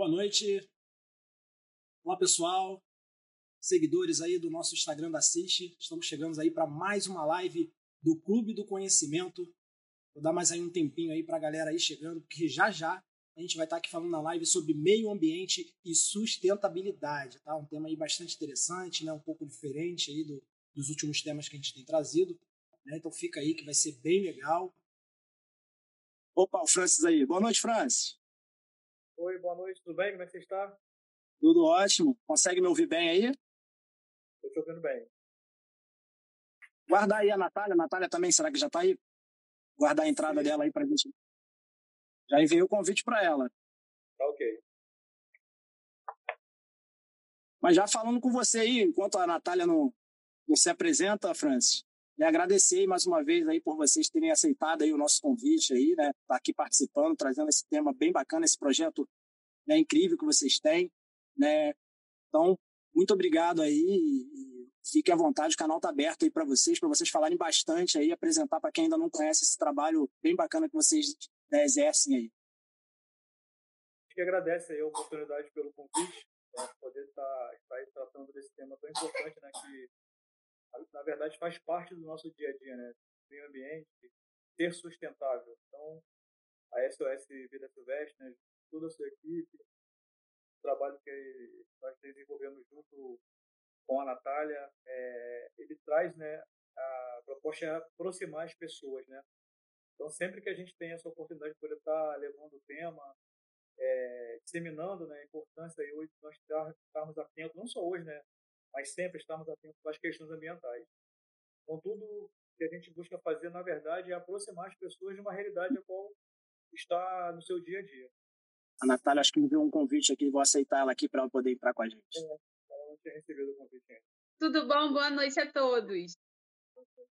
Boa noite. Olá, pessoal. Seguidores aí do nosso Instagram da Assiste. Estamos chegando aí para mais uma live do Clube do Conhecimento. Vou dar mais aí um tempinho aí para a galera aí chegando, porque já já a gente vai estar aqui falando na live sobre meio ambiente e sustentabilidade, tá? Um tema aí bastante interessante, né? Um pouco diferente aí do, dos últimos temas que a gente tem trazido. Né? Então fica aí que vai ser bem legal. Opa, o Francis aí. Boa noite, Francis. Oi, boa noite, tudo bem? Como é que você está? Tudo ótimo. Consegue me ouvir bem aí? Estou te ouvindo bem. Guardar aí a Natália. A Natália também, será que já está aí? Guardar a entrada Sim. dela aí para gente. Já enviei o convite para ela. Tá ok. Mas já falando com você aí, enquanto a Natália não, não se apresenta, Francis, e agradecer mais uma vez aí por vocês terem aceitado aí o nosso convite aí, né? Tá aqui participando, trazendo esse tema bem bacana, esse projeto né, incrível que vocês têm, né? Então, muito obrigado aí e fique à vontade, o canal está aberto aí para vocês, para vocês falarem bastante aí, apresentar para quem ainda não conhece esse trabalho bem bacana que vocês né, exercem aí. Gente agradece aí a oportunidade pelo convite, né, poder estar, tá, estar aí tratando desse tema tão importante, né, que na verdade faz parte do nosso dia a dia, né? Meio ambiente, ser sustentável. Então, a SOS Vida Silvestre, né? toda a sua equipe, o trabalho que nós desenvolvemos junto com a Natália, é, ele traz, né, a proposta é aproximar as pessoas, né? Então, sempre que a gente tem essa oportunidade de poder estar levando o tema, é, disseminando né, a importância de hoje nós estarmos atentos, não só hoje, né, mas sempre estarmos atentos às questões ambientais. Então, tudo que a gente busca fazer, na verdade, é aproximar as pessoas de uma realidade a qual está no seu dia a dia. A Natália, acho que me deu um convite aqui, vou aceitar ela aqui para ela poder ir para com a gente. É, ela não tinha recebido o convite ainda. Tudo bom? Boa noite a todos.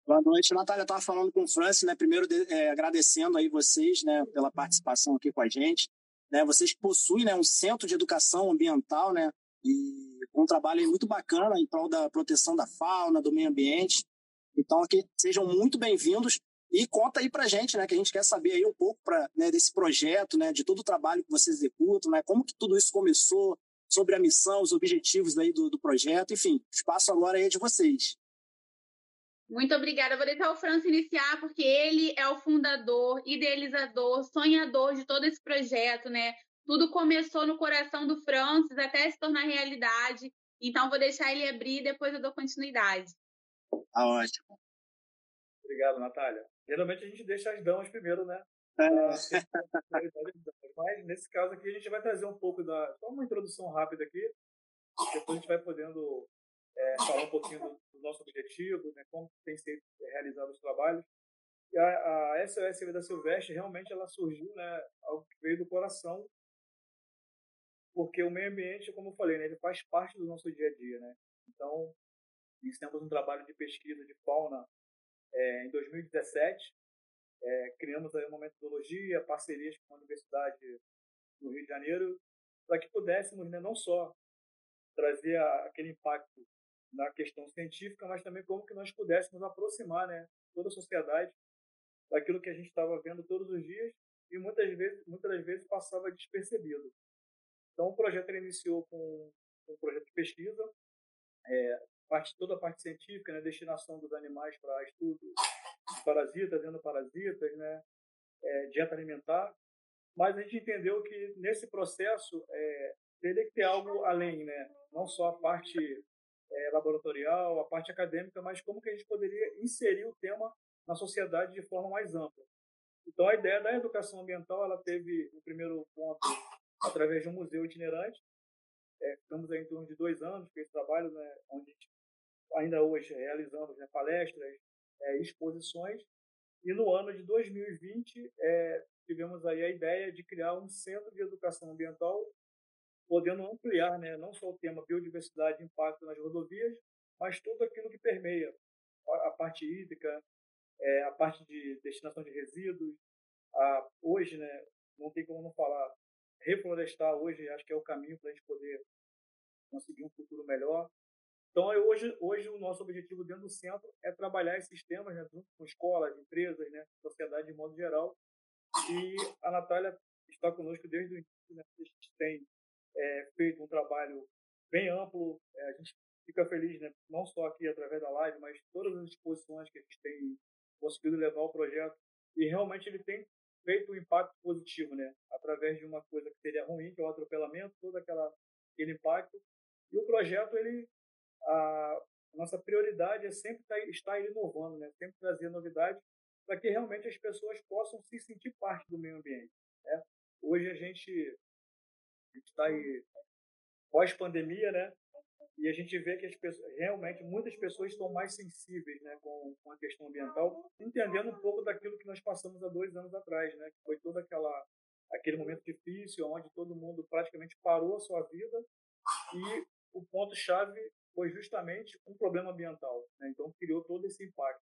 Boa noite, Natália. Estava falando com o Francis, né? Primeiro é, agradecendo aí vocês, né, pela participação aqui com a gente. Né, vocês possuem, né, um centro de educação ambiental, né, e um trabalho muito bacana em prol da proteção da fauna, do meio ambiente. Então, aqui, sejam muito bem-vindos e conta aí pra gente, né, que a gente quer saber aí um pouco pra, né, desse projeto, né, de todo o trabalho que vocês executam, né, como que tudo isso começou, sobre a missão, os objetivos aí do, do projeto, enfim, o espaço agora é de vocês. Muito obrigada. vou deixar o França iniciar, porque ele é o fundador, idealizador, sonhador de todo esse projeto, né? Tudo começou no coração do Francis até se tornar realidade. Então, vou deixar ele abrir e depois eu dou continuidade. Tá ótimo. Obrigado, Natália. Geralmente a gente deixa as damas primeiro, né? É. Mas nesse caso aqui a gente vai trazer um pouco da. Só uma introdução rápida aqui. Depois a gente vai podendo é, falar um pouquinho do, do, nosso objetivo, né, como tem sido realizado os trabalhos. E a, a SOS Vida Silvestre realmente ela surgiu, né, algo que veio do coração porque o meio ambiente, como eu falei, né, ele faz parte do nosso dia a dia, né? Então, iniciamos um trabalho de pesquisa de fauna é, em 2017, é, criamos aí uma metodologia, parcerias com a Universidade do Rio de Janeiro, para que pudéssemos né, não só trazer a, aquele impacto na questão científica, mas também como que nós pudéssemos aproximar né, toda a sociedade daquilo que a gente estava vendo todos os dias e muitas vezes, muitas vezes passava despercebido. Então, o projeto iniciou com um projeto de pesquisa, é, parte, toda a parte científica, né, destinação dos animais para estudo de parasitas, endoparasitas, né, é, dieta alimentar, mas a gente entendeu que nesse processo é, teria que ter algo além, né, não só a parte é, laboratorial, a parte acadêmica, mas como que a gente poderia inserir o tema na sociedade de forma mais ampla. Então, a ideia da educação ambiental, ela teve, no primeiro ponto, através de um museu itinerante. É, ficamos aí em torno de dois anos com esse trabalho, né, onde ainda hoje realizamos né, palestras, é, exposições. E no ano de 2020 é, tivemos aí a ideia de criar um centro de educação ambiental, podendo ampliar né, não só o tema biodiversidade e impacto nas rodovias, mas tudo aquilo que permeia a, a parte hídrica, é, a parte de destinação de resíduos. A, hoje, né, não tem como não falar reflorestar hoje acho que é o caminho para a gente poder conseguir um futuro melhor. Então, hoje, hoje o nosso objetivo dentro do centro é trabalhar esses temas né, com escolas, empresas, né, sociedade de modo geral. E a Natália está conosco desde o início. Né, a gente tem trabalho bem amplo. É, a gente fica feliz, né? não só aqui através da live, mas todas as exposições que a gente tem conseguido levar o projeto. E realmente ele tem feito um impacto positivo, né? Através de uma coisa que seria ruim, que é o atropelamento, todo aquela, aquele impacto. E o projeto, ele, a nossa prioridade é sempre tá, estar inovando, né? Sempre trazer novidades para que realmente as pessoas possam se sentir parte do meio ambiente. Né? Hoje a gente está aí pós-pandemia, né? E a gente vê que as pessoas, realmente muitas pessoas estão mais sensíveis né, com, com a questão ambiental, entendendo um pouco daquilo que nós passamos há dois anos atrás, né? Que foi todo aquela, aquele momento difícil, onde todo mundo praticamente parou a sua vida e o ponto-chave foi justamente um problema ambiental. Né? Então, criou todo esse impacto.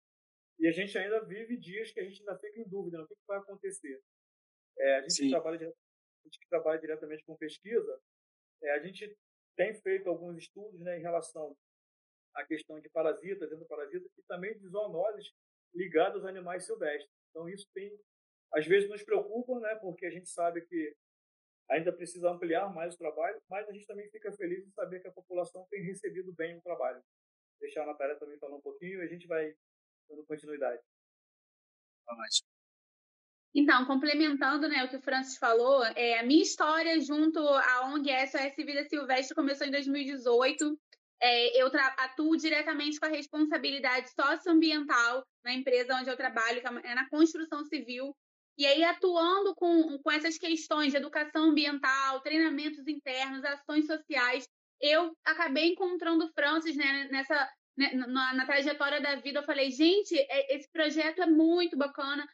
E a gente ainda vive dias que a gente ainda fica em dúvida, o que, vai acontecer. É, a, gente que trabalha, a gente que trabalha diretamente com pesquisa, é, a gente tem feito alguns estudos né, em relação à questão de parasitas, endoparasitas e também de zoonoses ligados aos animais silvestres. Então, isso tem, às vezes, nos preocupa, né, porque a gente sabe que ainda precisa ampliar mais o trabalho, mas a gente também fica feliz em saber que a população tem recebido bem o trabalho. Deixar a Natália também falar um pouquinho e a gente vai dando continuidade. Então, complementando né, o que o Francis falou, é, a minha história junto à ONG SOS Vida Silvestre começou em 2018. É, eu atuo diretamente com a responsabilidade socioambiental na empresa onde eu trabalho, que é na construção civil. E aí, atuando com, com essas questões de educação ambiental, treinamentos internos, ações sociais, eu acabei encontrando o Francis né, nessa, né, na, na, trajetória da vida. Eu falei, gente, é, esse projeto é muito bacana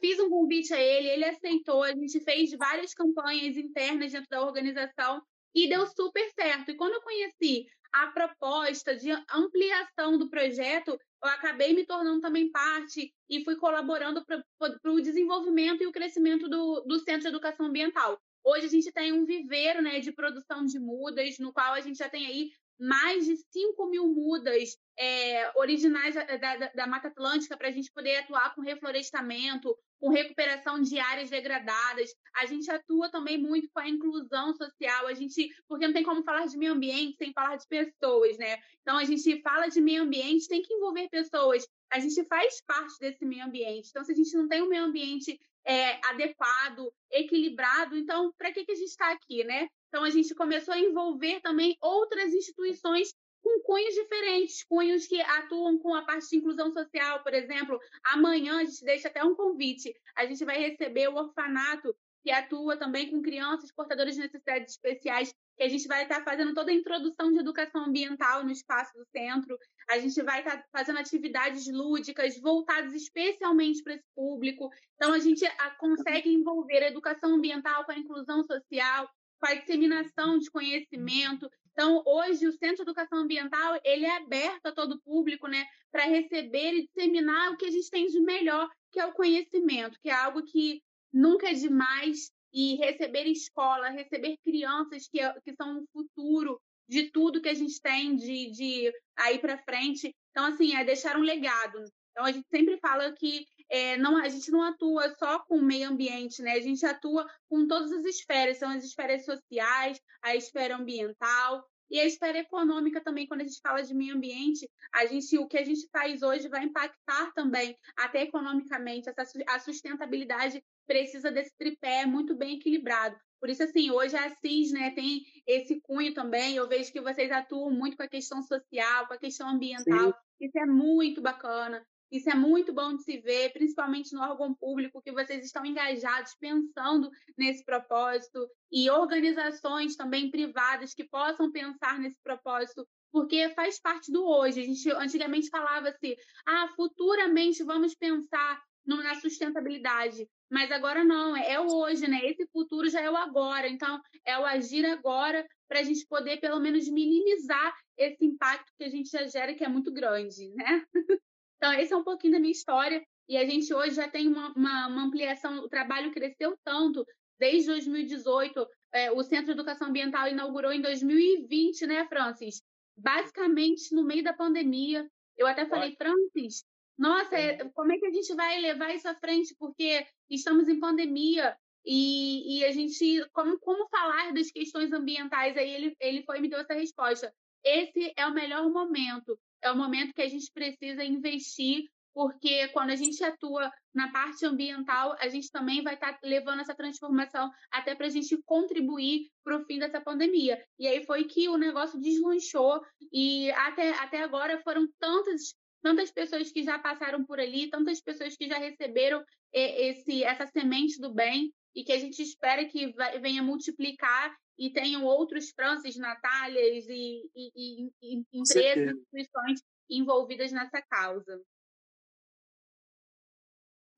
fiz um convite a ele, ele aceitou, a gente fez várias campanhas internas dentro da organização e deu super certo. E quando eu conheci a proposta de ampliação do projeto, eu acabei me tornando também parte e fui colaborando para o desenvolvimento e o crescimento do, do Centro de Educação Ambiental. Hoje a gente tem um viveiro né, de produção de mudas, no qual a gente já tem aí mais de 5 mil mudas é, originais da, da, da Mata Atlântica para a gente poder atuar com reflorestamento, com recuperação de áreas degradadas. A gente atua também muito com a inclusão social, a gente, porque não tem como falar de meio ambiente sem falar de pessoas, né? Então a gente fala de meio ambiente, tem que envolver pessoas. A gente faz parte desse meio ambiente. Então, se a gente não tem um meio ambiente é, adequado, equilibrado, então para que, que a gente está aqui, né? Então, a gente começou a envolver também outras instituições com cunhos diferentes, cunhos que atuam com a parte de inclusão social, por exemplo. Amanhã a gente deixa até um convite. A gente vai receber o orfanato que atua também com crianças portadoras de necessidades especiais, que a gente vai estar fazendo toda a introdução de educação ambiental no espaço do centro. A gente vai estar fazendo atividades lúdicas voltadas especialmente para esse público. Então, a gente consegue envolver a educação ambiental com a inclusão social, com a disseminação de conhecimento. Então, hoje, o Centro de Educação Ambiental ele é aberto a todo público né, para receber e disseminar o que a gente tem de melhor, que é o conhecimento, que é algo que nunca é demais. E receber escola, receber crianças que, que são o futuro de tudo que a gente tem de, de aí para frente. Então, assim, é deixar um legado. Então, a gente sempre fala que é, não, a gente não atua só com o meio ambiente, né? A gente atua com todas as esferas, são as esferas sociais, a esfera ambiental e a esfera econômica também, quando a gente fala de meio ambiente, a gente, o que a gente faz hoje vai impactar também, até economicamente, essa, a sustentabilidade precisa desse tripé muito bem equilibrado. Por isso, assim, hoje a CIS né, tem esse cunho também. Eu vejo que vocês atuam muito com a questão social, com a questão ambiental. Sim. Isso é muito bacana. Isso é muito bom de se ver, principalmente no órgão público, que vocês estão engajados, pensando nesse propósito, e organizações também privadas que possam pensar nesse propósito, porque faz parte do hoje. A gente antigamente falava assim, ah, futuramente vamos pensar na sustentabilidade. Mas agora não, é o hoje, né? Esse futuro já é o agora. Então, é o agir agora para a gente poder, pelo menos, minimizar esse impacto que a gente já gera, que é muito grande, né? Então, esse é um pouquinho da minha história. E a gente hoje já tem uma, uma, uma ampliação, o trabalho cresceu tanto. Desde 2018, é, o Centro de Educação Ambiental inaugurou em 2020, né, Francis? Basicamente no meio da pandemia. Eu até falei, Francis, nossa, é, como é que a gente vai levar isso à frente? Porque estamos em pandemia. E, e a gente, como, como falar das questões ambientais? Aí ele, ele foi e me deu essa resposta. Esse é o melhor momento, é o momento que a gente precisa investir porque quando a gente atua na parte ambiental, a gente também vai estar tá levando essa transformação até para a gente contribuir para o fim dessa pandemia. E aí foi que o negócio deslanchou e até, até agora foram tantas tantas pessoas que já passaram por ali, tantas pessoas que já receberam esse essa semente do bem e que a gente espera que venha multiplicar e tenham outros Francis, Natálias e, e, e, e empresas, instituições envolvidas nessa causa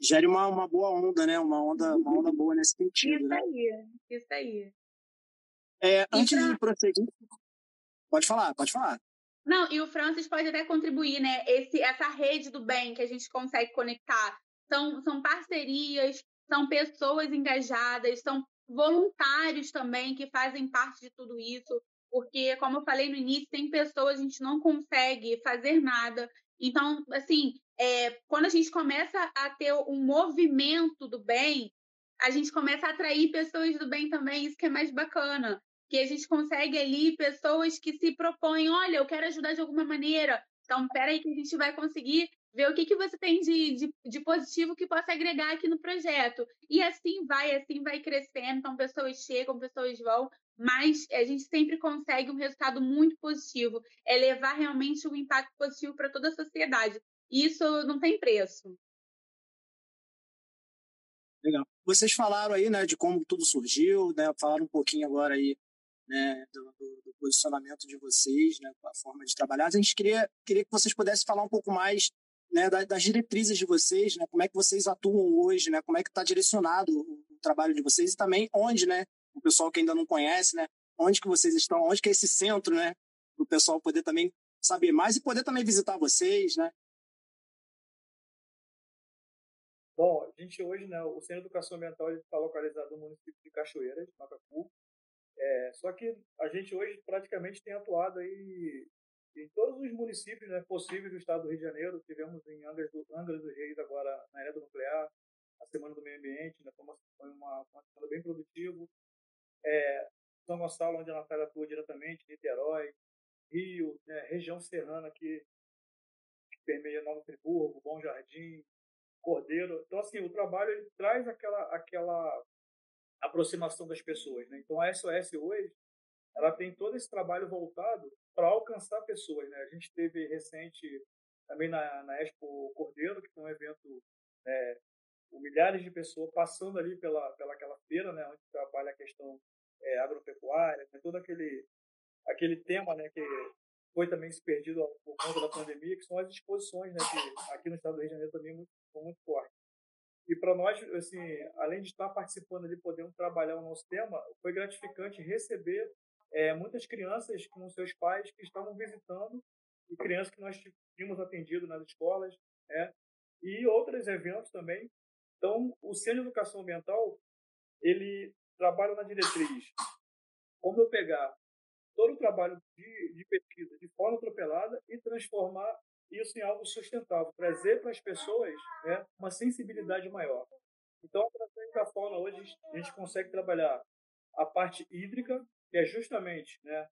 gere uma, uma boa onda, né? Uma onda, uma onda boa nesse sentido. Isso né? aí, isso aí. É, antes pra... de prosseguir, pode falar, pode falar. Não, e o Francis pode até contribuir, né? Esse, essa rede do bem que a gente consegue conectar. São, são parcerias, são pessoas engajadas, são voluntários também que fazem parte de tudo isso. Porque, como eu falei no início, tem pessoas, a gente não consegue fazer nada. Então, assim, é, quando a gente começa a ter um movimento do bem, a gente começa a atrair pessoas do bem também, isso que é mais bacana. Que a gente consegue ali pessoas que se propõem, olha, eu quero ajudar de alguma maneira. Então, peraí que a gente vai conseguir ver o que, que você tem de, de, de, positivo que possa agregar aqui no projeto. E assim vai, assim vai crescendo. Então, pessoas chegam, pessoas vão, mas a gente sempre consegue um resultado muito positivo. É levar realmente um impacto positivo para toda a sociedade. E isso não tem preço. Legal. Vocês falaram aí, né, de como tudo surgiu, né, falaram um pouquinho agora aí, né, do, do, do posicionamento de vocês, né, a forma de trabalhar. A gente queria, queria que vocês pudessem falar um pouco mais, né, das, diretrizes de vocês, né, como é que vocês atuam hoje, né, como é que está direcionado o, o trabalho de vocês e também onde, né, o pessoal que ainda não conhece, né, onde que vocês estão, onde que é esse centro, né, para o pessoal poder também saber mais e poder também visitar vocês, né, Bom, a gente hoje, né, o Centro de Educação Ambiental está localizado no município de Cachoeiras, Macacu. É, só que a gente hoje praticamente tem atuado aí em todos os municípios né, possíveis do estado do Rio de Janeiro. Tivemos em Angra, do, Angra dos Reis agora na era do nuclear, a Semana do Meio Ambiente, né, foi, uma, uma, semana bem produtiva. É, São Gonçalo, onde a Natália atua diretamente, Niterói, Rio, né, região serrana que, que permeia Nova Friburgo, Bom Jardim, Cordeiro. Então, assim, o trabalho ele traz aquela, aquela aproximação das pessoas. Né? Então, a SOS hoje ela tem todo esse trabalho voltado para alcançar pessoas. Né? A gente teve recente também na, na Expo Cordeiro, que foi um evento né, com milhares de pessoas passando ali pela, pela aquela feira, né, onde trabalha a questão é, agropecuária, né, todo aquele, aquele tema né, que foi também se perdido por conta da pandemia, que são as exposições, né, que aqui no estado do Rio de Janeiro também muito, são muito fortes. E para nós, assim, além de estar participando ali, podendo trabalhar o nosso tema, foi gratificante receber é, muitas crianças com seus pais que estavam visitando e crianças que nós tínhamos atendido nas escolas, né, e outros eventos também. Então, o Centro de Educação Ambiental, ele trabalha na diretriz como eu pegar todo o trabalho de, de pesquisa de forma atropelada e transformar isso em algo sustentável, trazer para as pessoas né, uma sensibilidade maior. Então, através da fauna, hoje a gente consegue trabalhar a parte hídrica, que é justamente né,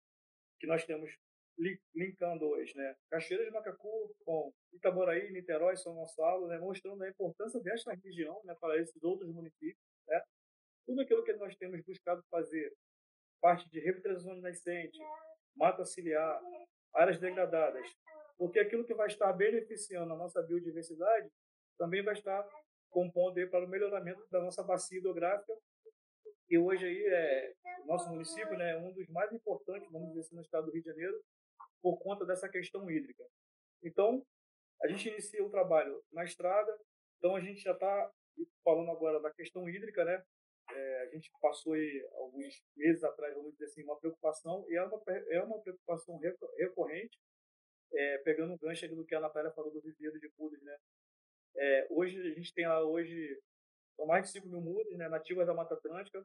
que nós temos linkando hoje, né, Cachoeira de Macacu com Itaboraí, Niterói, São Gonçalo, né, mostrando a importância desta região né, para esses outros municípios. Né, tudo aquilo que nós temos buscado fazer parte de revitalização de nascente, mata ciliar, áreas degradadas, porque aquilo que vai estar beneficiando a nossa biodiversidade também vai estar compondo para o melhoramento da nossa bacia hidrográfica, que hoje aí é o nosso município, né, é um dos mais importantes, vamos dizer assim, no estado do Rio de Janeiro, por conta dessa questão hídrica. Então, a gente inicia o trabalho na estrada, então a gente já está falando agora da questão hídrica, né? É, a gente passou aí alguns meses atrás, vamos dizer assim, uma preocupação, e é uma, é uma preocupação recorrente, é, pegando um gancho do que a Natália falou do viveiro de mudas, né? É, hoje, a gente tem lá hoje são mais de 5 mil mudas né, nativas da Mata Atlântica,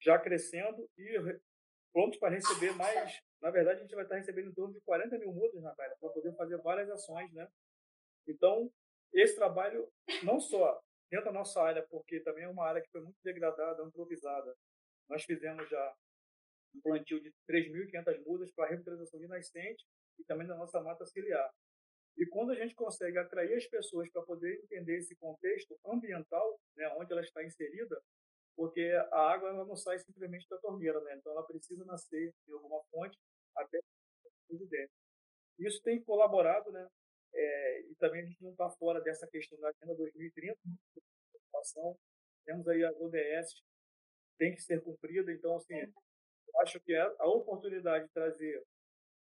já crescendo e prontos para receber mais. Na verdade, a gente vai estar recebendo em torno de 40 mil mudas, Natália, para poder fazer várias ações, né? Então, esse trabalho não só dentro da nossa área, porque também é uma área que foi muito degradada, improvisada. Nós fizemos já um plantio de 3.500 mudas para revitalização de nascente e também da nossa mata ciliar. E quando a gente consegue atrair as pessoas para poder entender esse contexto ambiental, né, onde ela está inserida, porque a água ela não sai simplesmente da torneira, né? então ela precisa nascer de alguma fonte até dentro. Isso tem colaborado, né? É, e também a gente não está fora dessa questão da Agenda 2030, temos aí as ODS, tem que ser cumprida, então, assim, acho que a oportunidade de trazer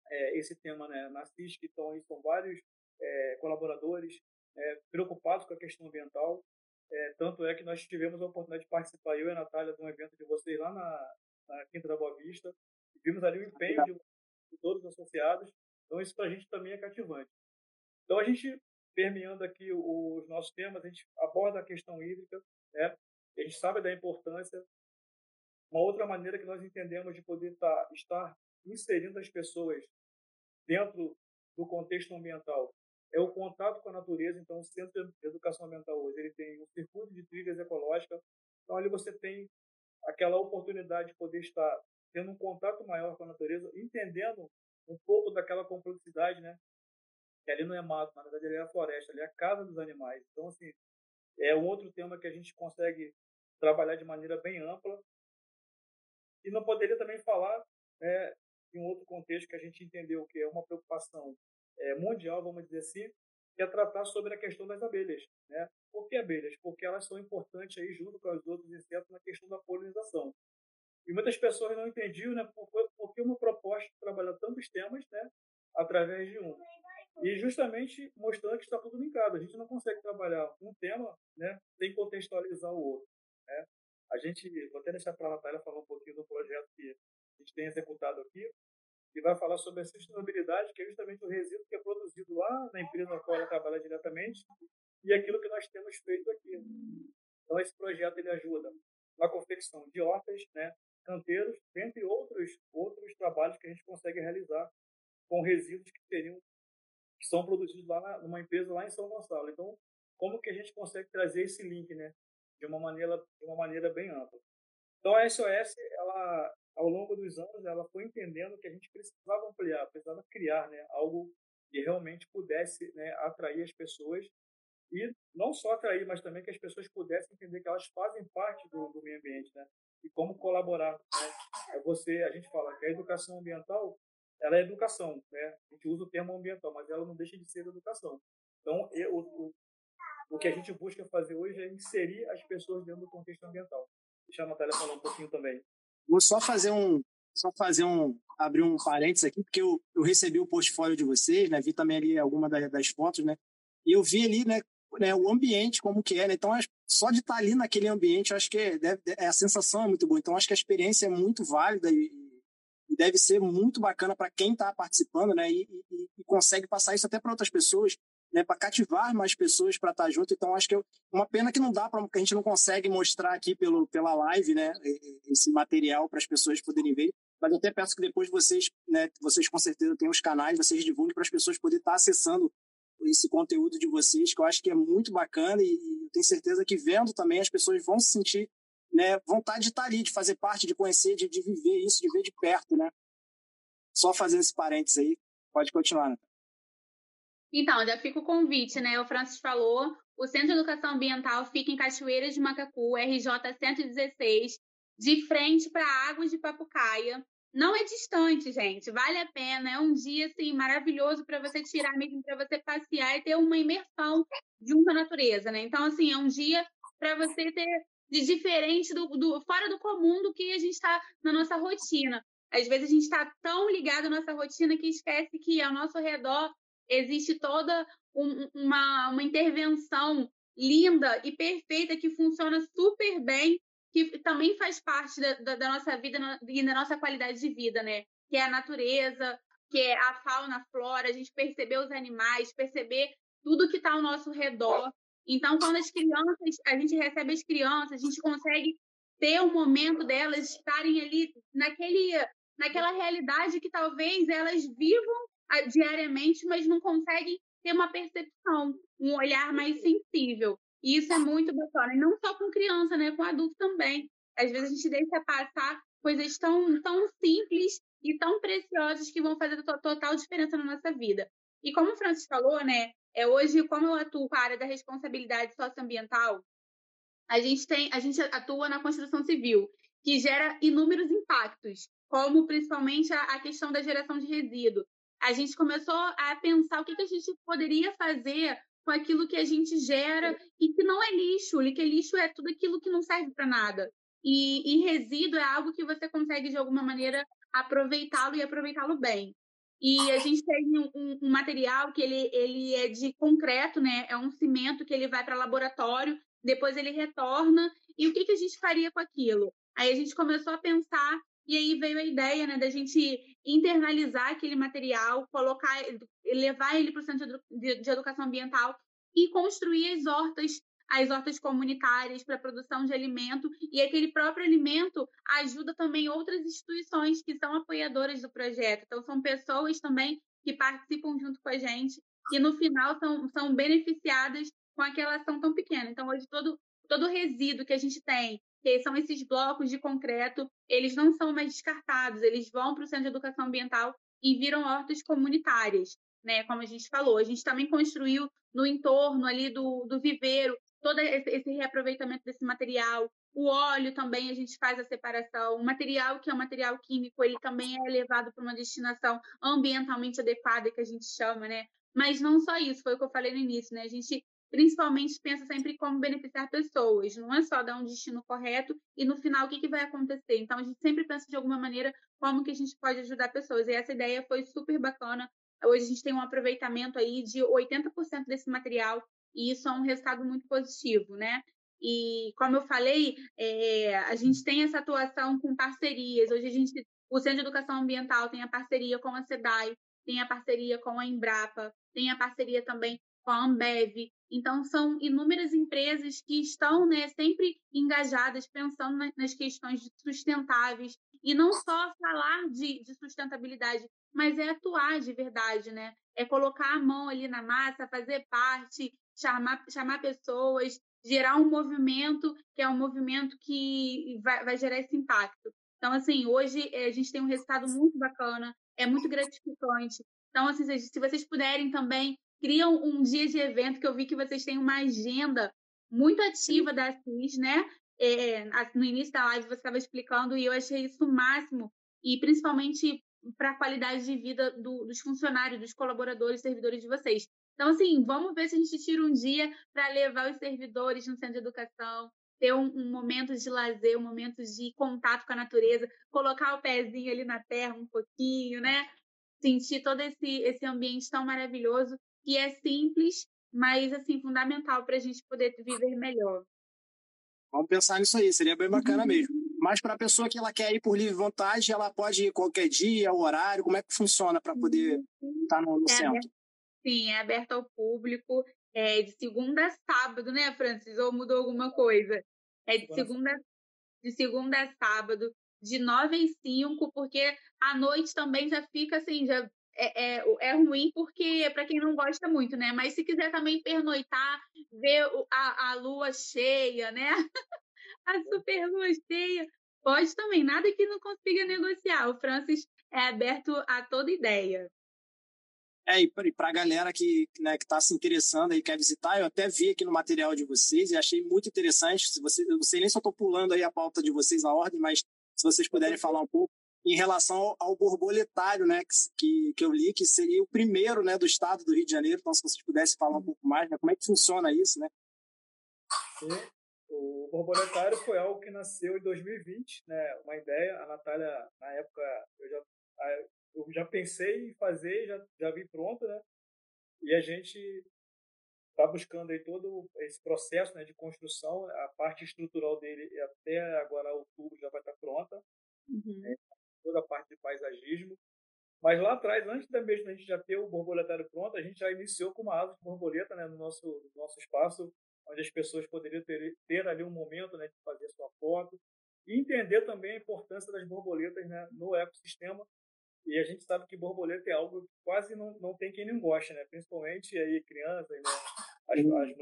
é, esse tema né, na CIS, que estão aí, são vários é, colaboradores é, preocupados com a questão ambiental. É, tanto é que nós tivemos a oportunidade de participar, eu e a Natália, de um evento de vocês lá na, na Quinta da Boa Vista. E vimos ali o empenho de, de todos os associados. Então, isso para a gente também é cativante. Então, a gente, permeando aqui os nossos temas, a gente aborda a questão hídrica, né? a gente sabe da importância. Uma outra maneira que nós entendemos de poder tá, estar inserindo as pessoas dentro do contexto ambiental é o contato com a natureza. Então, o Centro de Educação Ambiental hoje ele tem um circuito de trilhas ecológicas. Então, ali você tem aquela oportunidade de poder estar tendo um contato maior com a natureza, entendendo um pouco daquela complexidade, né? Que ali não é mato, na verdade ali é a floresta, ali é a casa dos animais. Então, assim, é um outro tema que a gente consegue trabalhar de maneira bem ampla. E não poderia também falar é, em outro contexto que a gente entendeu que é uma preocupação é, mundial, vamos dizer assim, que é tratar sobre a questão das abelhas. Né? Por que abelhas? Porque elas são importantes aí junto com os outros insetos na questão da polinização. E muitas pessoas não entendiam né, por, por que uma proposta trabalha tantos temas né, através de um. E justamente mostrando que está tudo linkado. A gente não consegue trabalhar um tema né, sem contextualizar o outro. Né? A gente, vou até deixar para a Natália falar um pouquinho do projeto que a gente tem executado aqui, e vai falar sobre a sustentabilidade, que é justamente o resíduo que é produzido lá na empresa na qual ela trabalha diretamente, e aquilo que nós temos feito aqui. Então, esse projeto ele ajuda na confecção de hortas, né, canteiros, entre outros, outros trabalhos que a gente consegue realizar com resíduos que seriam que são produzidos lá na, numa empresa lá em São Gonçalo. Então, como que a gente consegue trazer esse link, né, de uma maneira de uma maneira bem ampla. Então, a SOS ela ao longo dos anos, ela foi entendendo que a gente precisava ampliar, precisava criar né, algo que realmente pudesse né, atrair as pessoas e não só atrair, mas também que as pessoas pudessem entender que elas fazem parte do, do meio ambiente, né? E como colaborar. Né? É você, a gente fala que a educação ambiental, ela é educação, né? A gente usa o termo ambiental, mas ela não deixa de ser educação. Então, eu, o, o que a gente busca fazer hoje é inserir as pessoas dentro do contexto ambiental. Deixa a Natália falar um pouquinho também. Vou só fazer um, só fazer um, abrir um parênteses aqui, porque eu, eu recebi o portfólio de vocês, né? Vi também ali alguma das, das fotos, né? E eu vi ali, né? né o ambiente como que é, né? Então, só de estar ali naquele ambiente, eu acho que é, deve, é, a sensação é muito boa. Então, acho que a experiência é muito válida e, e deve ser muito bacana para quem está participando, né? E, e, e, consegue passar isso até para outras pessoas né, para cativar mais pessoas para estar tá junto. Então, acho que é uma pena que não dá para a gente não consegue mostrar aqui pelo, pela live, né, esse material para as pessoas poderem ver. Mas eu até peço que depois vocês, né, vocês com certeza têm os canais, vocês divulguem para as pessoas poderem estar tá acessando esse conteúdo de vocês, que eu acho que é muito bacana e, e tenho certeza que vendo também as pessoas vão se sentir né, vontade de estar tá ali, de fazer parte, de conhecer, de, de viver isso, de ver de perto, né? Só fazendo esse parênteses aí, pode continuar, né? Então, já fica o convite, né? O Francis falou, o Centro de Educação Ambiental fica em Cachoeiras de Macacu, RJ 116, de frente para Águas de Papucaia. Não é distante, gente, vale a pena. É um dia assim maravilhoso para você tirar mesmo, para você passear e ter uma imersão junto à natureza, né? Então, assim, é um dia para você ter de diferente do, do fora do comum do que a gente está na nossa rotina. Às vezes a gente está tão ligado à nossa rotina que esquece que ao nosso redor existe toda um, uma, uma intervenção linda e perfeita que funciona super bem, que também faz parte da, da, da nossa vida e da nossa qualidade de vida, né? Que é a natureza, que é a fauna, a flora, a gente perceber os animais, perceber tudo que está ao nosso redor. Então, quando as crianças, a gente recebe as crianças, a gente consegue ter um momento delas estarem ali naquele, naquela realidade que talvez elas vivam diariamente, mas não conseguem ter uma percepção, um olhar mais sensível. E isso é muito bacana. E não só com criança, né? Com adulto também. Às vezes a gente deixa passar coisas tão, tão simples e tão preciosas que vão fazer total diferença na nossa vida. E como o Francis falou, né? É hoje, como eu atuo com a área da responsabilidade socioambiental, a gente tem, a gente atua na construção civil, que gera inúmeros impactos, como principalmente a, a questão da geração de resíduo. A gente começou a pensar o que, que a gente poderia fazer com aquilo que a gente gera e que não é lixo, que lixo é tudo aquilo que não serve para nada. E, e, resíduo é algo que você consegue, de alguma maneira, aproveitá-lo e aproveitá-lo bem. E a gente tem um, um, material que ele, ele é de concreto, né? É um cimento que ele vai para laboratório, depois ele retorna. E o que, que a gente faria com aquilo? Aí a gente começou a pensar e aí veio a ideia, né, da gente internalizar aquele material, colocar, levar ele para o centro de, educação ambiental e construir as hortas as hortas comunitárias para produção de alimento e aquele próprio alimento ajuda também outras instituições que são apoiadoras do projeto. Então, são pessoas também que participam junto com a gente e no final são, são beneficiadas com aquela ação tão pequena. Então, hoje, todo, todo resíduo que a gente tem, que são esses blocos de concreto, eles não são mais descartados, eles vão para o Centro de Educação Ambiental e viram hortas comunitárias. Né, como a gente falou, a gente também construiu no entorno ali do, do viveiro todo esse reaproveitamento desse material. O óleo também a gente faz a separação. O material que é um material químico, ele também é levado para uma destinação ambientalmente adequada, que a gente chama, né? Mas não só isso, foi o que eu falei no início, né? A gente principalmente pensa sempre como beneficiar pessoas, não é só dar um destino correto e no final o que, que vai acontecer. Então a gente sempre pensa de alguma maneira como que a gente pode ajudar pessoas. E essa ideia foi super bacana. Hoje a gente tem um aproveitamento aí de 80% desse material e isso é um resultado muito positivo, né? E como eu falei, é, a gente tem essa atuação com parcerias. Hoje a gente, o Centro de Educação Ambiental tem a parceria com a SEDAI, tem a parceria com a Embrapa, tem a parceria também com a Ambev. Então, são inúmeras empresas que estão né, sempre engajadas, pensando nas questões sustentáveis. E não só falar de, de sustentabilidade, mas é atuar de verdade, né? É colocar a mão ali na massa, fazer parte, chamar, chamar pessoas, gerar um movimento que é um movimento que vai, vai gerar esse impacto. Então, assim, hoje eh, a gente tem um resultado muito bacana, é muito gratificante. Então, assim, se vocês puderem também, criam um dia de evento, que eu vi que vocês têm uma agenda muito ativa da CIS, né? É, no início da live você estava explicando e eu achei isso o máximo, e principalmente para a qualidade de vida do, dos funcionários, dos colaboradores, servidores de vocês. Então, assim, vamos ver se a gente tira um dia para levar os servidores no centro de educação, ter um, um, momento de lazer, um momento de contato com a natureza, colocar o pezinho ali na terra um pouquinho, né? Sentir todo esse, esse ambiente tão maravilhoso, que é simples, mas, assim, fundamental para a gente poder viver melhor. Vamos pensar nisso aí, seria bem bacana uhum. mesmo. Mas para a pessoa que ela quer ir por livre vontade, ela pode ir qualquer dia, horário, como é que funciona para poder estar tá no, no é centro? Sim, é aberto ao público. É de segunda a sábado, né, Francis? Ou mudou alguma coisa? É de segunda, de segunda a sábado, de nove às cinco, porque à noite também já fica assim, já é, é, é ruim porque é para quem não gosta muito, né? Mas se quiser também pernoitar, ver a, a lua cheia, né? a super lua cheia, pode também. Nada que não consiga negociar. O Francis é aberto a toda ideia. É, e para a galera que né, está se interessando e quer visitar, eu até vi aqui no material de vocês e achei muito interessante. Se você, eu não sei nem se eu estou pulando aí a pauta de vocês na ordem, mas se vocês puderem falar um pouco em relação ao, borboletário, né, que, que eu li, que seria o primeiro né, do estado do Rio de Janeiro. Então, se vocês pudessem falar um pouco mais, né, como é que funciona isso, né? Sim. O borboletário foi algo que nasceu em 2020, né? Uma ideia. A Natália, na época, eu já eu já pensei em fazer, já, já vi pronto, né? E a gente está buscando aí todo esse processo né, de construção, a parte estrutural dele até agora outubro já vai estar tá pronta, uhum. Toda a parte de paisagismo. Mas lá atrás, antes da mesmo a gente já ter o borboletário pronto, a gente já iniciou com uma asa de borboleta né, no nosso, no nosso espaço, onde as pessoas poderiam ter, ter ali um momento né, de fazer sua foto e entender também a importância das borboletas né, no ecossistema e a gente sabe que borboleta é algo que quase não, não tem quem não gosta, né? Principalmente aí crianças, né? As, as mulheres